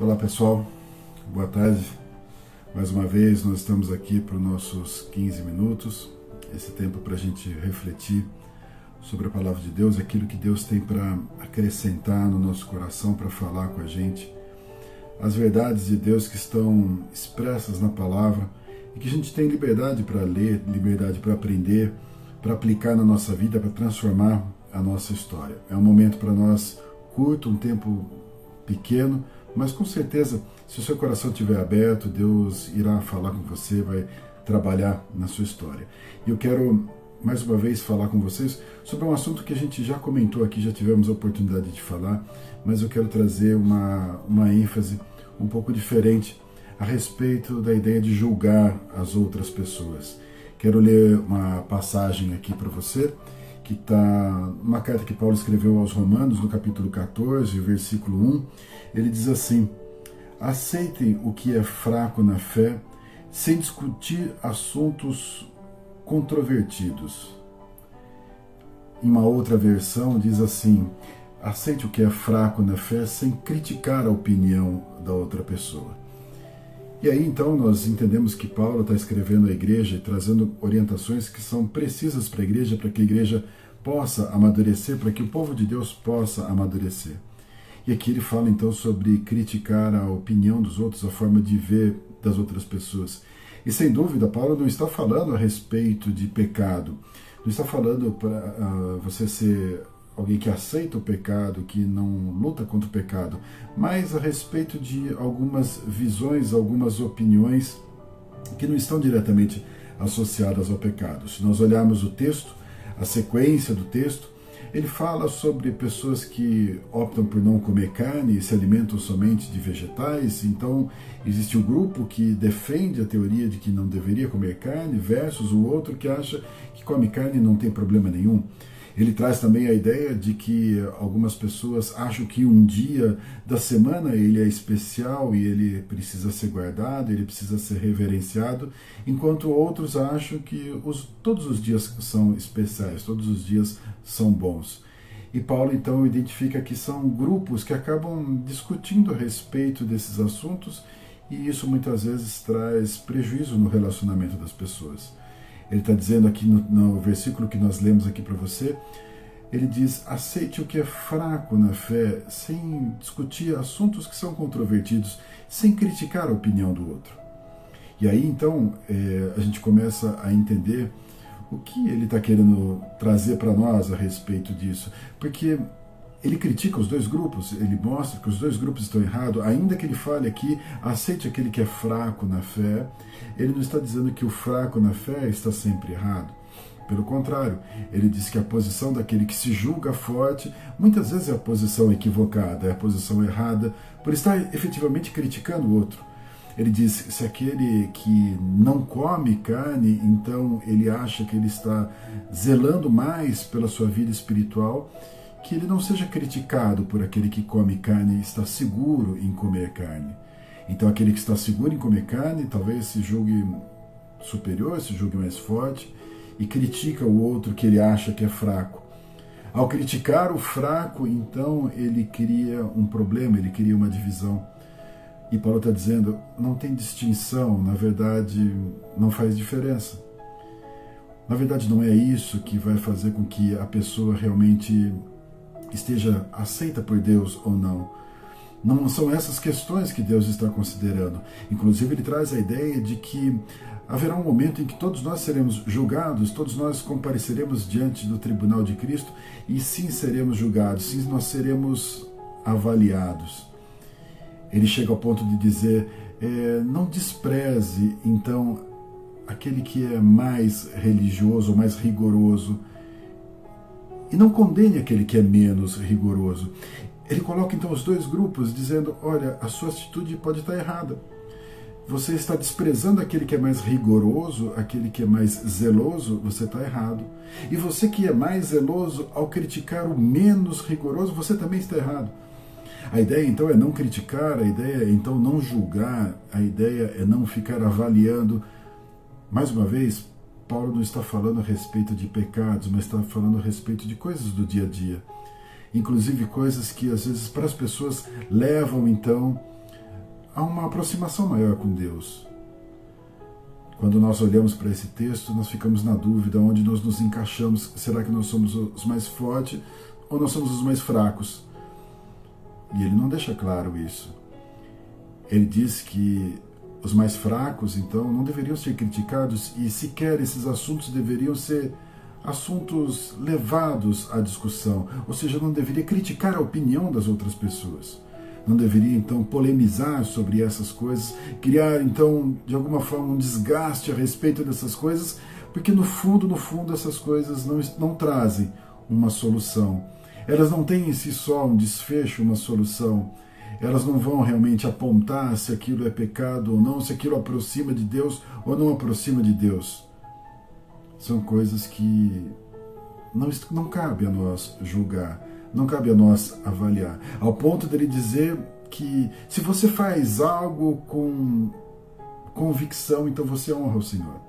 Olá pessoal, boa tarde. Mais uma vez nós estamos aqui para os nossos 15 minutos, esse tempo para a gente refletir sobre a palavra de Deus, aquilo que Deus tem para acrescentar no nosso coração, para falar com a gente, as verdades de Deus que estão expressas na palavra e que a gente tem liberdade para ler, liberdade para aprender, para aplicar na nossa vida, para transformar a nossa história. É um momento para nós curto, um tempo pequeno, mas com certeza, se o seu coração estiver aberto, Deus irá falar com você, vai trabalhar na sua história. E eu quero mais uma vez falar com vocês sobre um assunto que a gente já comentou aqui, já tivemos a oportunidade de falar, mas eu quero trazer uma, uma ênfase um pouco diferente a respeito da ideia de julgar as outras pessoas. Quero ler uma passagem aqui para você, que está numa carta que Paulo escreveu aos Romanos, no capítulo 14, versículo 1. Ele diz assim: Aceitem o que é fraco na fé, sem discutir assuntos controvertidos. Em uma outra versão, diz assim: aceite o que é fraco na fé sem criticar a opinião da outra pessoa. E aí então nós entendemos que Paulo está escrevendo à igreja e trazendo orientações que são precisas para a igreja, para que a igreja possa amadurecer, para que o povo de Deus possa amadurecer. E aqui ele fala então sobre criticar a opinião dos outros, a forma de ver das outras pessoas. E sem dúvida, Paulo não está falando a respeito de pecado, não está falando para uh, você ser alguém que aceita o pecado, que não luta contra o pecado, mas a respeito de algumas visões, algumas opiniões que não estão diretamente associadas ao pecado. Se nós olharmos o texto, a sequência do texto, ele fala sobre pessoas que optam por não comer carne e se alimentam somente de vegetais. Então, existe um grupo que defende a teoria de que não deveria comer carne, versus o outro que acha que come carne e não tem problema nenhum. Ele traz também a ideia de que algumas pessoas acham que um dia da semana ele é especial e ele precisa ser guardado, ele precisa ser reverenciado, enquanto outros acham que os, todos os dias são especiais, todos os dias são bons. E Paulo então identifica que são grupos que acabam discutindo a respeito desses assuntos e isso muitas vezes traz prejuízo no relacionamento das pessoas. Ele está dizendo aqui no, no versículo que nós lemos aqui para você, ele diz: aceite o que é fraco na fé, sem discutir assuntos que são controvertidos, sem criticar a opinião do outro. E aí então é, a gente começa a entender o que ele está querendo trazer para nós a respeito disso, porque ele critica os dois grupos, ele mostra que os dois grupos estão errados, ainda que ele fale aqui, aceite aquele que é fraco na fé, ele não está dizendo que o fraco na fé está sempre errado. Pelo contrário, ele diz que a posição daquele que se julga forte muitas vezes é a posição equivocada, é a posição errada, por estar efetivamente criticando o outro. Ele diz: se aquele que não come carne, então ele acha que ele está zelando mais pela sua vida espiritual que ele não seja criticado por aquele que come carne e está seguro em comer carne. Então, aquele que está seguro em comer carne talvez se julgue superior, se julgue mais forte e critica o outro que ele acha que é fraco. Ao criticar o fraco, então ele cria um problema, ele cria uma divisão. E Paulo está dizendo: não tem distinção, na verdade, não faz diferença. Na verdade, não é isso que vai fazer com que a pessoa realmente esteja aceita por Deus ou não. Não são essas questões que Deus está considerando. Inclusive, ele traz a ideia de que haverá um momento em que todos nós seremos julgados, todos nós compareceremos diante do tribunal de Cristo e sim seremos julgados, sim nós seremos avaliados. Ele chega ao ponto de dizer: é, não despreze então aquele que é mais religioso, mais rigoroso e não condene aquele que é menos rigoroso. Ele coloca então os dois grupos, dizendo: olha, a sua atitude pode estar errada. Você está desprezando aquele que é mais rigoroso, aquele que é mais zeloso, você está errado. E você que é mais zeloso, ao criticar o menos rigoroso, você também está errado. A ideia então é não criticar, a ideia é então não julgar, a ideia é não ficar avaliando. Mais uma vez, Paulo não está falando a respeito de pecados, mas está falando a respeito de coisas do dia a dia. Inclusive coisas que às vezes para as pessoas levam então há uma aproximação maior com Deus. Quando nós olhamos para esse texto, nós ficamos na dúvida onde nós nos encaixamos. Será que nós somos os mais fortes ou nós somos os mais fracos? E ele não deixa claro isso. Ele diz que os mais fracos, então, não deveriam ser criticados e sequer esses assuntos deveriam ser assuntos levados à discussão, ou seja, não deveria criticar a opinião das outras pessoas. Não deveria então polemizar sobre essas coisas, criar então de alguma forma um desgaste a respeito dessas coisas, porque no fundo, no fundo, essas coisas não, não trazem uma solução. Elas não têm em si só um desfecho, uma solução elas não vão realmente apontar se aquilo é pecado ou não, se aquilo aproxima de Deus ou não aproxima de Deus. São coisas que não, não cabe a nós julgar, não cabe a nós avaliar. Ao ponto dele dizer que se você faz algo com convicção, então você honra o Senhor.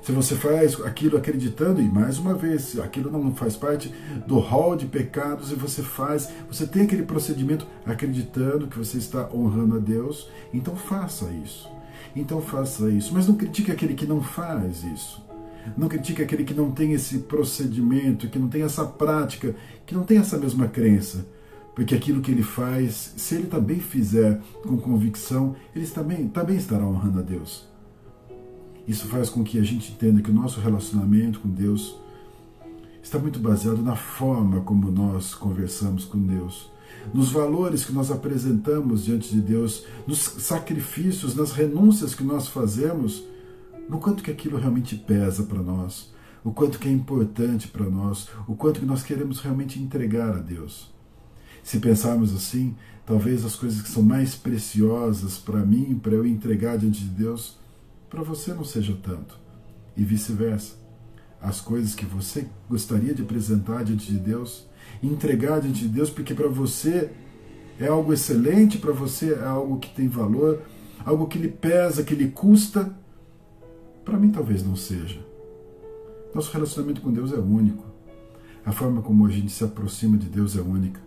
Se você faz aquilo acreditando, e mais uma vez, aquilo não faz parte do rol de pecados e você faz, você tem aquele procedimento acreditando que você está honrando a Deus, então faça isso. Então faça isso. Mas não critique aquele que não faz isso. Não critique aquele que não tem esse procedimento, que não tem essa prática, que não tem essa mesma crença. Porque aquilo que ele faz, se ele também fizer com convicção, ele também, também estará honrando a Deus. Isso faz com que a gente entenda que o nosso relacionamento com Deus está muito baseado na forma como nós conversamos com Deus, nos valores que nós apresentamos diante de Deus, nos sacrifícios, nas renúncias que nós fazemos, no quanto que aquilo realmente pesa para nós, o quanto que é importante para nós, o quanto que nós queremos realmente entregar a Deus. Se pensarmos assim, talvez as coisas que são mais preciosas para mim, para eu entregar diante de Deus, para você não seja tanto. E vice-versa. As coisas que você gostaria de apresentar diante de Deus, entregar diante de Deus, porque para você é algo excelente, para você é algo que tem valor, algo que lhe pesa, que lhe custa, para mim talvez não seja. Nosso relacionamento com Deus é único. A forma como a gente se aproxima de Deus é única.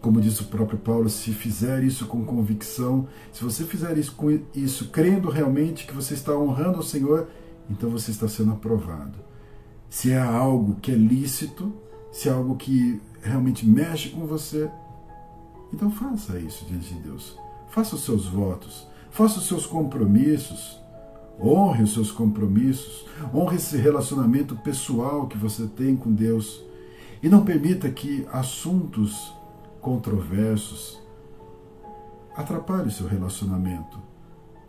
Como diz o próprio Paulo, se fizer isso com convicção, se você fizer isso com isso crendo realmente que você está honrando ao Senhor, então você está sendo aprovado. Se é algo que é lícito, se é algo que realmente mexe com você, então faça isso diante de Deus. Faça os seus votos, faça os seus compromissos, honre os seus compromissos, honre esse relacionamento pessoal que você tem com Deus e não permita que assuntos controversos, atrapalhe seu relacionamento,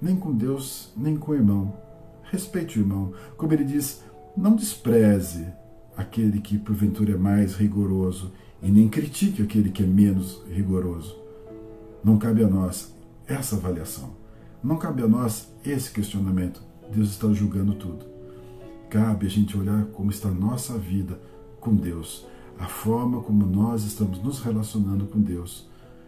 nem com Deus, nem com o irmão. Respeite o irmão. Como ele diz, não despreze aquele que porventura é mais rigoroso e nem critique aquele que é menos rigoroso. Não cabe a nós essa avaliação. Não cabe a nós esse questionamento. Deus está julgando tudo. Cabe a gente olhar como está a nossa vida com Deus a forma como nós estamos nos relacionando com Deus,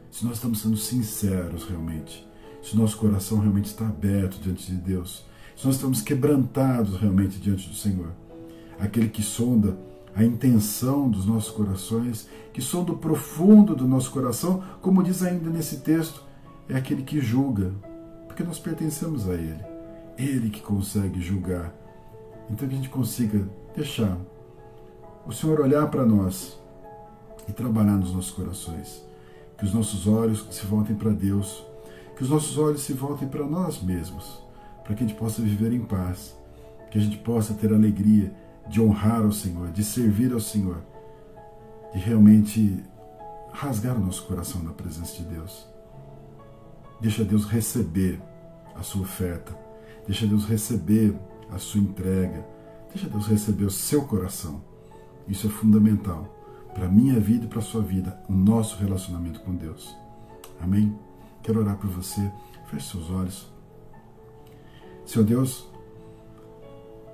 se nós estamos sendo sinceros realmente, se nosso coração realmente está aberto diante de Deus, se nós estamos quebrantados realmente diante do Senhor. Aquele que sonda a intenção dos nossos corações, que sonda o profundo do nosso coração, como diz ainda nesse texto, é aquele que julga, porque nós pertencemos a Ele. Ele que consegue julgar. Então que a gente consiga deixar o Senhor olhar para nós e trabalhar nos nossos corações. Que os nossos olhos se voltem para Deus, que os nossos olhos se voltem para nós mesmos, para que a gente possa viver em paz, que a gente possa ter alegria de honrar ao Senhor, de servir ao Senhor, de realmente rasgar o nosso coração na presença de Deus. Deixa Deus receber a sua oferta, deixa Deus receber a sua entrega, deixa Deus receber o seu coração isso é fundamental para a minha vida e para a sua vida, o nosso relacionamento com Deus. Amém? Quero orar por você. Feche seus olhos. Senhor Deus,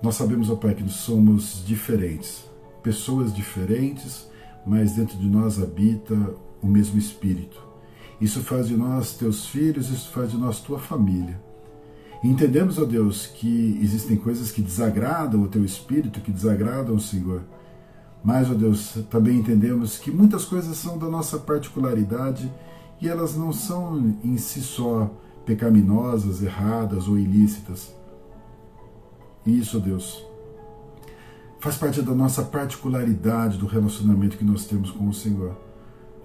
nós sabemos, ó Pai, que somos diferentes, pessoas diferentes, mas dentro de nós habita o mesmo Espírito. Isso faz de nós teus filhos, isso faz de nós tua família. Entendemos, ó Deus, que existem coisas que desagradam o teu Espírito, que desagradam o Senhor. Mas, ó Deus, também entendemos que muitas coisas são da nossa particularidade e elas não são em si só pecaminosas, erradas ou ilícitas. Isso, Deus, faz parte da nossa particularidade do relacionamento que nós temos com o Senhor.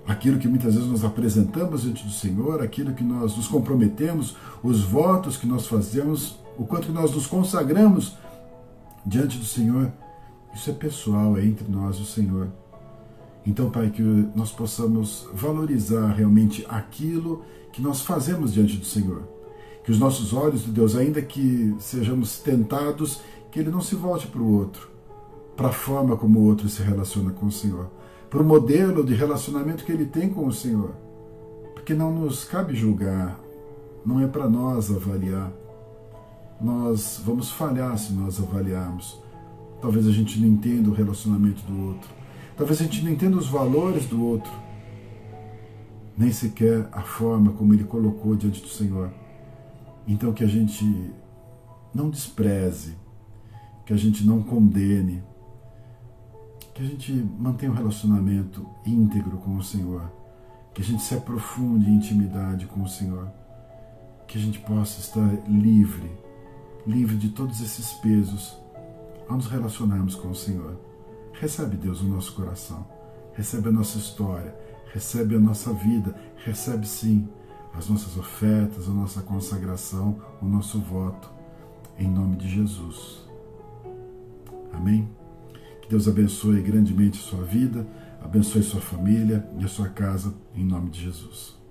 Aquilo que muitas vezes nós apresentamos diante do Senhor, aquilo que nós nos comprometemos, os votos que nós fazemos, o quanto que nós nos consagramos diante do Senhor, isso é pessoal, é entre nós e o Senhor. Então, Pai, que nós possamos valorizar realmente aquilo que nós fazemos diante do Senhor. Que os nossos olhos, Deus, ainda que sejamos tentados, que ele não se volte para o outro, para a forma como o outro se relaciona com o Senhor, para o modelo de relacionamento que ele tem com o Senhor. Porque não nos cabe julgar, não é para nós avaliar. Nós vamos falhar se nós avaliarmos. Talvez a gente não entenda o relacionamento do outro. Talvez a gente não entenda os valores do outro. Nem sequer a forma como ele colocou diante do Senhor. Então que a gente não despreze, que a gente não condene, que a gente mantenha um relacionamento íntegro com o Senhor, que a gente se aprofunde em intimidade com o Senhor, que a gente possa estar livre, livre de todos esses pesos ao nos relacionarmos com o Senhor. Recebe, Deus, o nosso coração, recebe a nossa história, recebe a nossa vida, recebe sim as nossas ofertas, a nossa consagração, o nosso voto, em nome de Jesus. Amém? Que Deus abençoe grandemente a sua vida, abençoe sua família e a sua casa, em nome de Jesus.